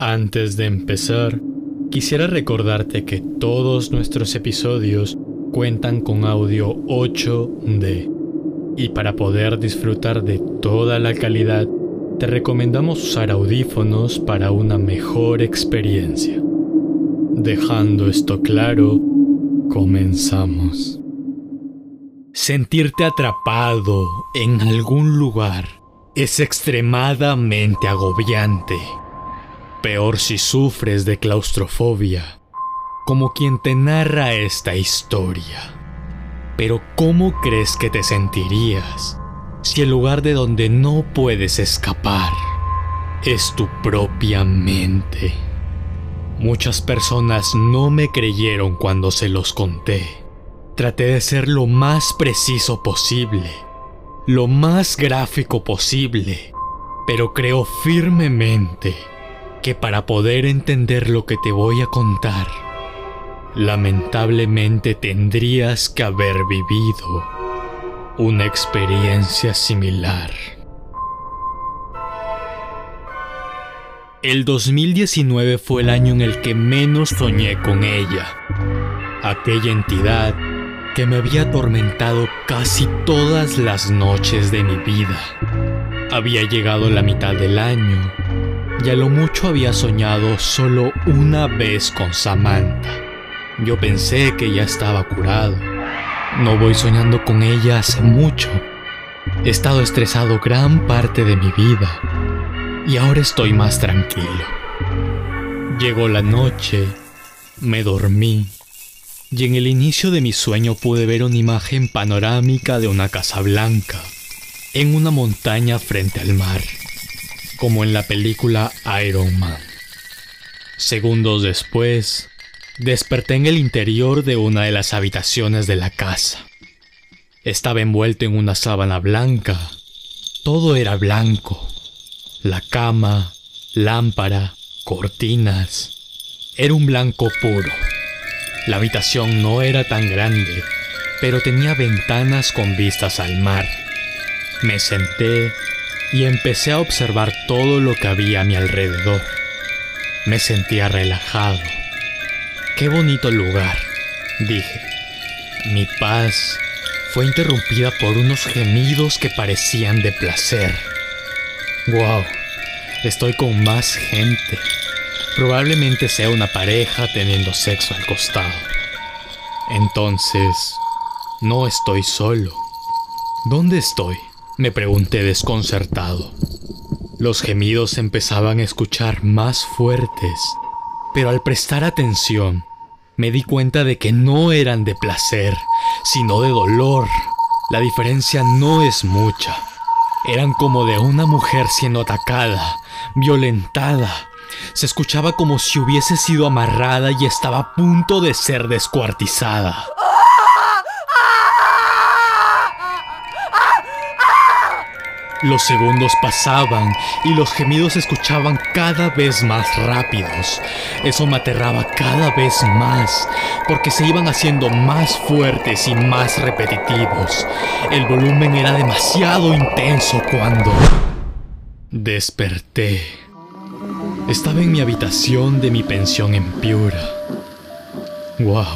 Antes de empezar, quisiera recordarte que todos nuestros episodios cuentan con audio 8D. Y para poder disfrutar de toda la calidad, te recomendamos usar audífonos para una mejor experiencia. Dejando esto claro, comenzamos. Sentirte atrapado en algún lugar es extremadamente agobiante. Peor si sufres de claustrofobia, como quien te narra esta historia. Pero ¿cómo crees que te sentirías si el lugar de donde no puedes escapar es tu propia mente? Muchas personas no me creyeron cuando se los conté. Traté de ser lo más preciso posible, lo más gráfico posible, pero creo firmemente que para poder entender lo que te voy a contar, lamentablemente tendrías que haber vivido una experiencia similar. El 2019 fue el año en el que menos soñé con ella, aquella entidad que me había atormentado casi todas las noches de mi vida. Había llegado la mitad del año y a lo mucho había soñado solo una vez con Samantha. Yo pensé que ya estaba curado. No voy soñando con ella hace mucho. He estado estresado gran parte de mi vida y ahora estoy más tranquilo. Llegó la noche, me dormí y en el inicio de mi sueño pude ver una imagen panorámica de una casa blanca en una montaña frente al mar como en la película Iron Man. Segundos después, desperté en el interior de una de las habitaciones de la casa. Estaba envuelto en una sábana blanca. Todo era blanco. La cama, lámpara, cortinas. Era un blanco puro. La habitación no era tan grande, pero tenía ventanas con vistas al mar. Me senté y empecé a observar todo lo que había a mi alrededor. Me sentía relajado. Qué bonito lugar, dije. Mi paz fue interrumpida por unos gemidos que parecían de placer. ¡Wow! Estoy con más gente. Probablemente sea una pareja teniendo sexo al costado. Entonces, no estoy solo. ¿Dónde estoy? Me pregunté desconcertado. Los gemidos empezaban a escuchar más fuertes, pero al prestar atención, me di cuenta de que no eran de placer, sino de dolor. La diferencia no es mucha. Eran como de una mujer siendo atacada, violentada. Se escuchaba como si hubiese sido amarrada y estaba a punto de ser descuartizada. Los segundos pasaban y los gemidos se escuchaban cada vez más rápidos. Eso me aterraba cada vez más, porque se iban haciendo más fuertes y más repetitivos. El volumen era demasiado intenso cuando... Desperté. Estaba en mi habitación de mi pensión en Piura. ¡Wow!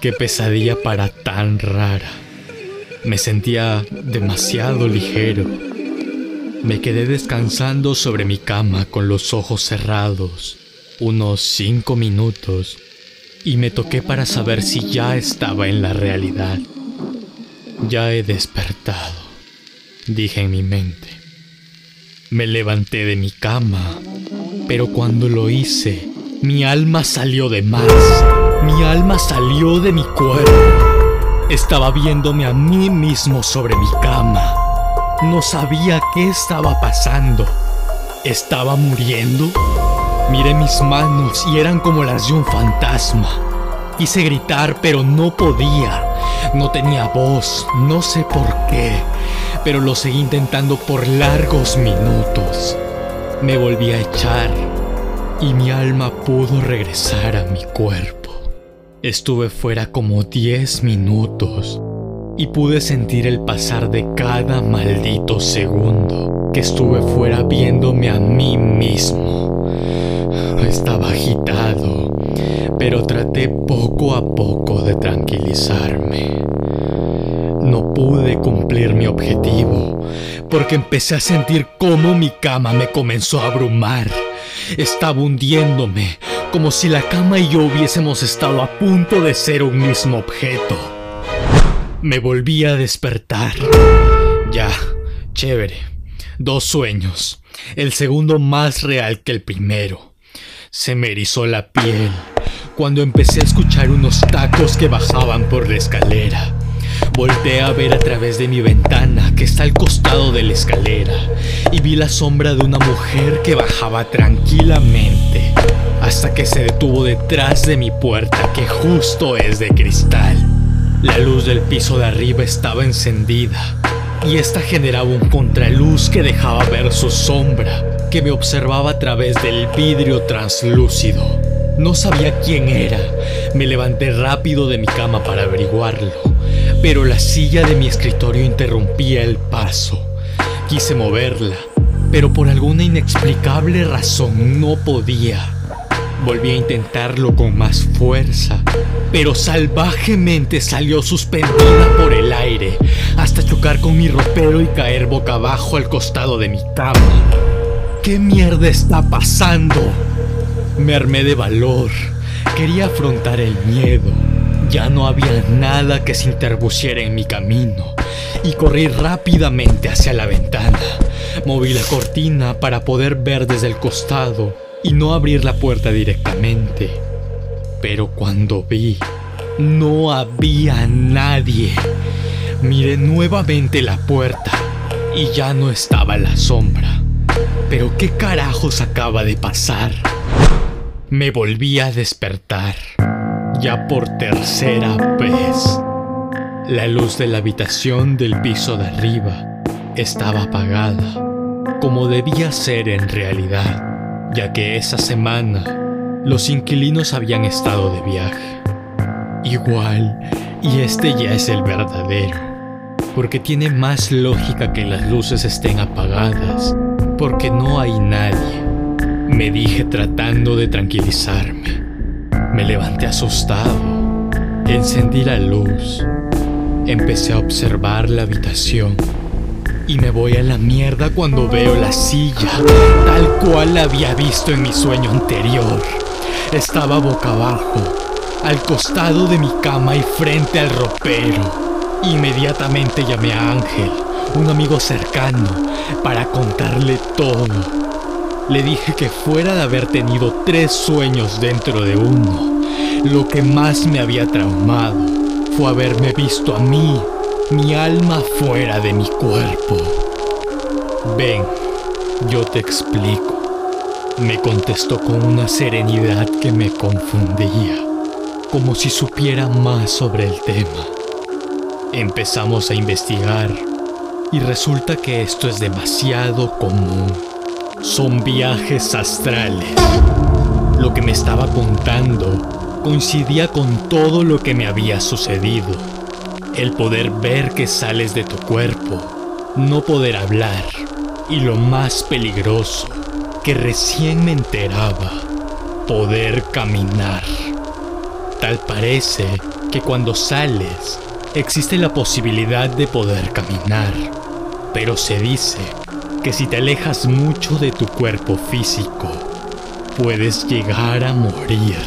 ¡Qué pesadilla para tan rara! Me sentía demasiado ligero me quedé descansando sobre mi cama con los ojos cerrados unos cinco minutos y me toqué para saber si ya estaba en la realidad. Ya he despertado, dije en mi mente. Me levanté de mi cama, pero cuando lo hice, mi alma salió de más. Mi alma salió de mi cuerpo. Estaba viéndome a mí mismo sobre mi cama. No sabía qué estaba pasando. ¿Estaba muriendo? Miré mis manos y eran como las de un fantasma. Quise gritar, pero no podía. No tenía voz, no sé por qué, pero lo seguí intentando por largos minutos. Me volví a echar y mi alma pudo regresar a mi cuerpo. Estuve fuera como 10 minutos y pude sentir el pasar de cada maldito segundo que estuve fuera viéndome a mí mismo. pero traté poco a poco de tranquilizarme. No pude cumplir mi objetivo porque empecé a sentir cómo mi cama me comenzó a abrumar. Estaba hundiéndome, como si la cama y yo hubiésemos estado a punto de ser un mismo objeto. Me volví a despertar. Ya, chévere. Dos sueños. El segundo más real que el primero. Se me erizó la piel cuando empecé a escuchar unos tacos que bajaban por la escalera. Volté a ver a través de mi ventana que está al costado de la escalera y vi la sombra de una mujer que bajaba tranquilamente hasta que se detuvo detrás de mi puerta que justo es de cristal. La luz del piso de arriba estaba encendida y esta generaba un contraluz que dejaba ver su sombra que me observaba a través del vidrio translúcido. No sabía quién era. Me levanté rápido de mi cama para averiguarlo pero la silla de mi escritorio interrumpía el paso. Quise moverla, pero por alguna inexplicable razón no podía. Volví a intentarlo con más fuerza, pero salvajemente salió suspendida por el aire hasta chocar con mi ropero y caer boca abajo al costado de mi cama. ¿Qué mierda está pasando? Me armé de valor. Quería afrontar el miedo ya no había nada que se interpusiera en mi camino y corrí rápidamente hacia la ventana. Moví la cortina para poder ver desde el costado y no abrir la puerta directamente. Pero cuando vi, no había nadie. Miré nuevamente la puerta y ya no estaba la sombra. Pero ¿qué carajos acaba de pasar? Me volví a despertar ya por tercera vez. La luz de la habitación del piso de arriba estaba apagada, como debía ser en realidad, ya que esa semana los inquilinos habían estado de viaje. Igual, y este ya es el verdadero, porque tiene más lógica que las luces estén apagadas, porque no hay nadie, me dije tratando de tranquilizarme. Me levanté asustado, encendí la luz, empecé a observar la habitación y me voy a la mierda cuando veo la silla, tal cual la había visto en mi sueño anterior. Estaba boca abajo, al costado de mi cama y frente al ropero. Inmediatamente llamé a Ángel, un amigo cercano, para contarle todo. Le dije que fuera de haber tenido tres sueños dentro de uno, lo que más me había traumado fue haberme visto a mí, mi alma fuera de mi cuerpo. Ven, yo te explico. Me contestó con una serenidad que me confundía, como si supiera más sobre el tema. Empezamos a investigar y resulta que esto es demasiado común son viajes astrales. Lo que me estaba contando coincidía con todo lo que me había sucedido. El poder ver que sales de tu cuerpo, no poder hablar y lo más peligroso, que recién me enteraba, poder caminar. Tal parece que cuando sales existe la posibilidad de poder caminar, pero se dice que si te alejas mucho de tu cuerpo físico, puedes llegar a morir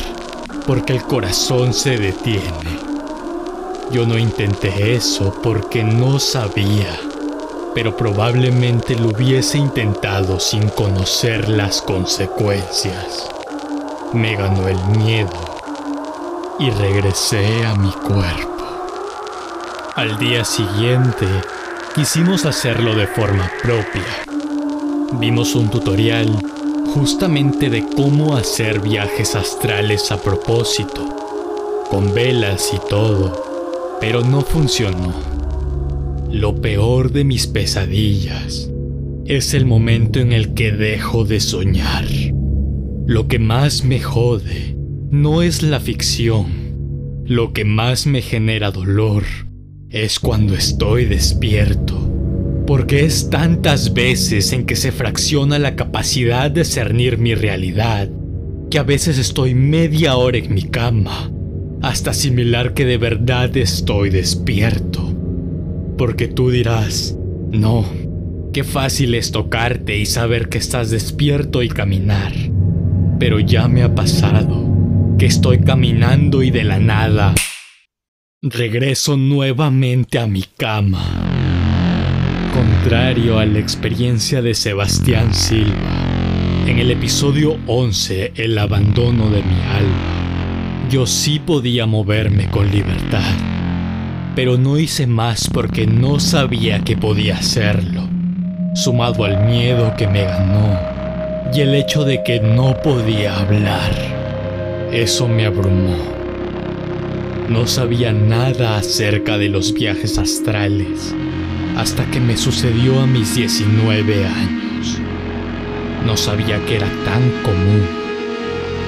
porque el corazón se detiene. Yo no intenté eso porque no sabía, pero probablemente lo hubiese intentado sin conocer las consecuencias. Me ganó el miedo y regresé a mi cuerpo. Al día siguiente, quisimos hacerlo de forma propia. Vimos un tutorial justamente de cómo hacer viajes astrales a propósito, con velas y todo, pero no funcionó. Lo peor de mis pesadillas es el momento en el que dejo de soñar. Lo que más me jode no es la ficción. Lo que más me genera dolor es cuando estoy despierto, porque es tantas veces en que se fracciona la capacidad de cernir mi realidad, que a veces estoy media hora en mi cama hasta asimilar que de verdad estoy despierto. Porque tú dirás, no, qué fácil es tocarte y saber que estás despierto y caminar. Pero ya me ha pasado que estoy caminando y de la nada regreso nuevamente a mi cama. Contrario a la experiencia de Sebastián Silva, en el episodio 11, El abandono de mi alma, yo sí podía moverme con libertad, pero no hice más porque no sabía que podía hacerlo, sumado al miedo que me ganó y el hecho de que no podía hablar. Eso me abrumó. No sabía nada acerca de los viajes astrales hasta que me sucedió a mis 19 años. No sabía que era tan común.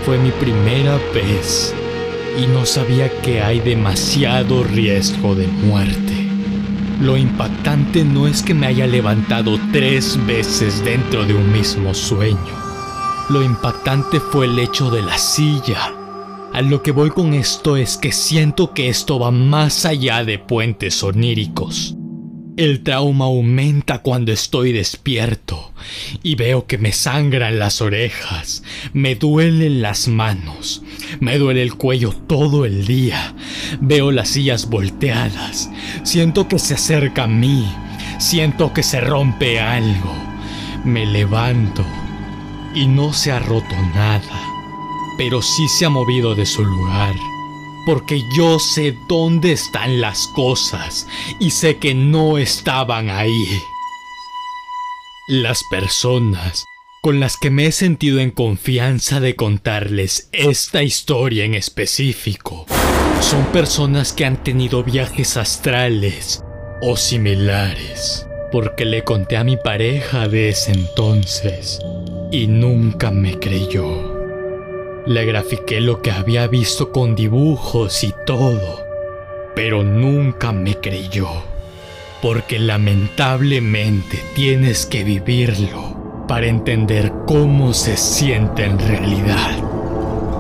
Fue mi primera vez y no sabía que hay demasiado riesgo de muerte. Lo impactante no es que me haya levantado tres veces dentro de un mismo sueño. Lo impactante fue el hecho de la silla. A lo que voy con esto es que siento que esto va más allá de puentes oníricos. El trauma aumenta cuando estoy despierto y veo que me sangran las orejas, me duelen las manos, me duele el cuello todo el día, veo las sillas volteadas, siento que se acerca a mí, siento que se rompe algo, me levanto y no se ha roto nada, pero sí se ha movido de su lugar porque yo sé dónde están las cosas y sé que no estaban ahí. Las personas con las que me he sentido en confianza de contarles esta historia en específico son personas que han tenido viajes astrales o similares, porque le conté a mi pareja de ese entonces y nunca me creyó. Le grafiqué lo que había visto con dibujos y todo, pero nunca me creyó, porque lamentablemente tienes que vivirlo para entender cómo se siente en realidad.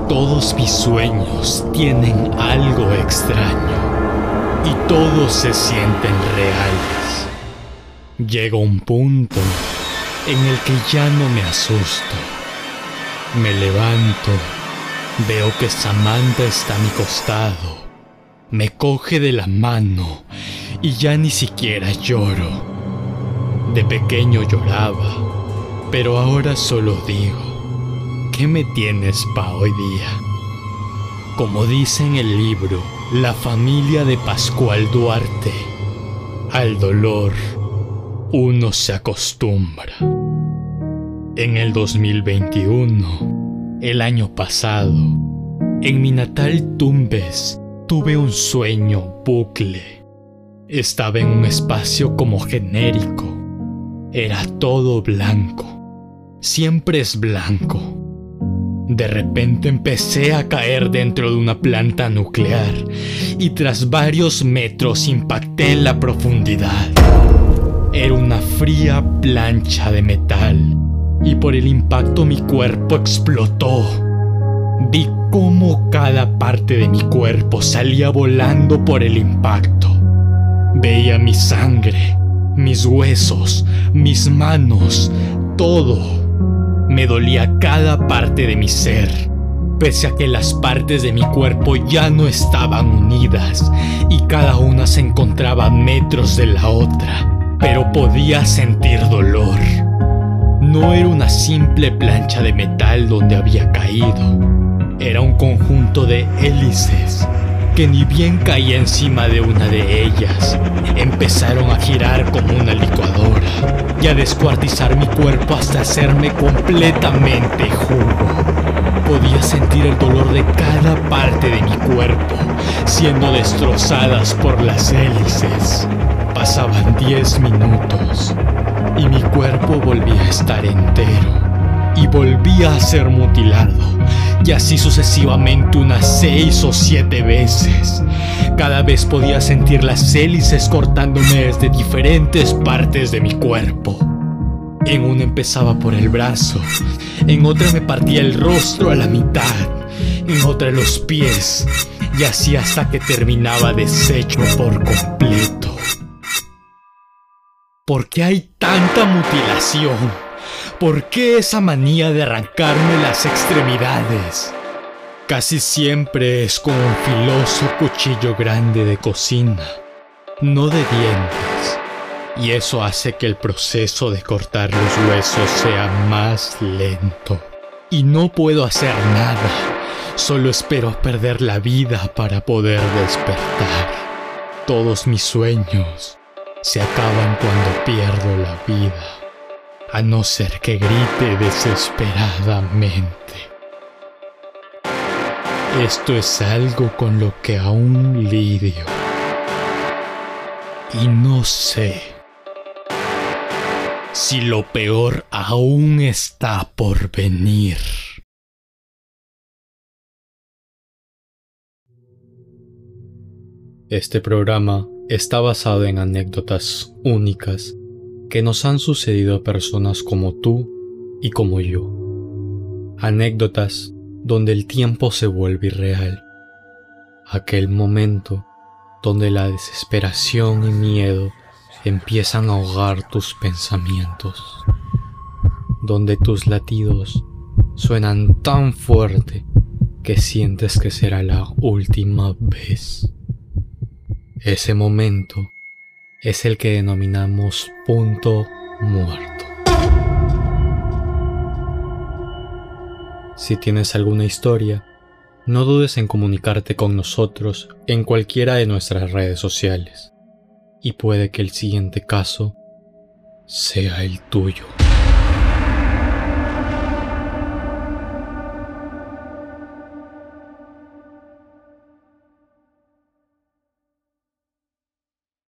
Todos mis sueños tienen algo extraño y todos se sienten reales. Llega un punto en el que ya no me asusto. Me levanto Veo que Samantha está a mi costado. Me coge de la mano y ya ni siquiera lloro. De pequeño lloraba, pero ahora solo digo, ¿qué me tienes pa' hoy día? Como dice en el libro, la familia de Pascual Duarte, al dolor uno se acostumbra. En el 2021, el año pasado, en mi natal Tumbes, tuve un sueño bucle. Estaba en un espacio como genérico. Era todo blanco. Siempre es blanco. De repente empecé a caer dentro de una planta nuclear y tras varios metros impacté en la profundidad. Era una fría plancha de metal y por el impacto mi cuerpo explotó. Vi cómo cada parte de mi cuerpo salía volando por el impacto. Veía mi sangre, mis huesos, mis manos, todo. Me dolía cada parte de mi ser, pese a que las partes de mi cuerpo ya no estaban unidas y cada una se encontraba a metros de la otra, pero podía sentir dolor. No era una simple plancha de metal donde había caído. Era un conjunto de hélices que ni bien caía encima de una de ellas, empezaron a girar como una licuadora y a descuartizar mi cuerpo hasta hacerme completamente jugo. Podía sentir el dolor de cada parte de mi cuerpo siendo destrozadas por las hélices. Pasaban 10 minutos y mi cuerpo volvía a estar entero y volvía a ser mutilado, y así sucesivamente unas seis o siete veces. Cada vez podía sentir las hélices cortándome desde diferentes partes de mi cuerpo. En una empezaba por el brazo, en otra me partía el rostro a la mitad, en otra los pies, y así hasta que terminaba deshecho por completo. ¿Por qué hay tanta mutilación? ¿Por qué esa manía de arrancarme las extremidades? Casi siempre es con un filoso cuchillo grande de cocina, no de dientes, y eso hace que el proceso de cortar los huesos sea más lento. Y no puedo hacer nada, solo espero perder la vida para poder despertar. Todos mis sueños se acaban cuando pierdo la vida, a no ser que grite desesperadamente. Esto es algo con lo que aún lidio. Y no sé si lo peor aún está por venir. Este programa está basado en anécdotas únicas que nos han sucedido a personas como tú y como yo. Anécdotas donde el tiempo se vuelve irreal. Aquel momento donde la desesperación y miedo empiezan a ahogar tus pensamientos. Donde tus latidos suenan tan fuerte que sientes que será la última vez. Ese momento es el que denominamos punto muerto. Si tienes alguna historia, no dudes en comunicarte con nosotros en cualquiera de nuestras redes sociales. Y puede que el siguiente caso sea el tuyo.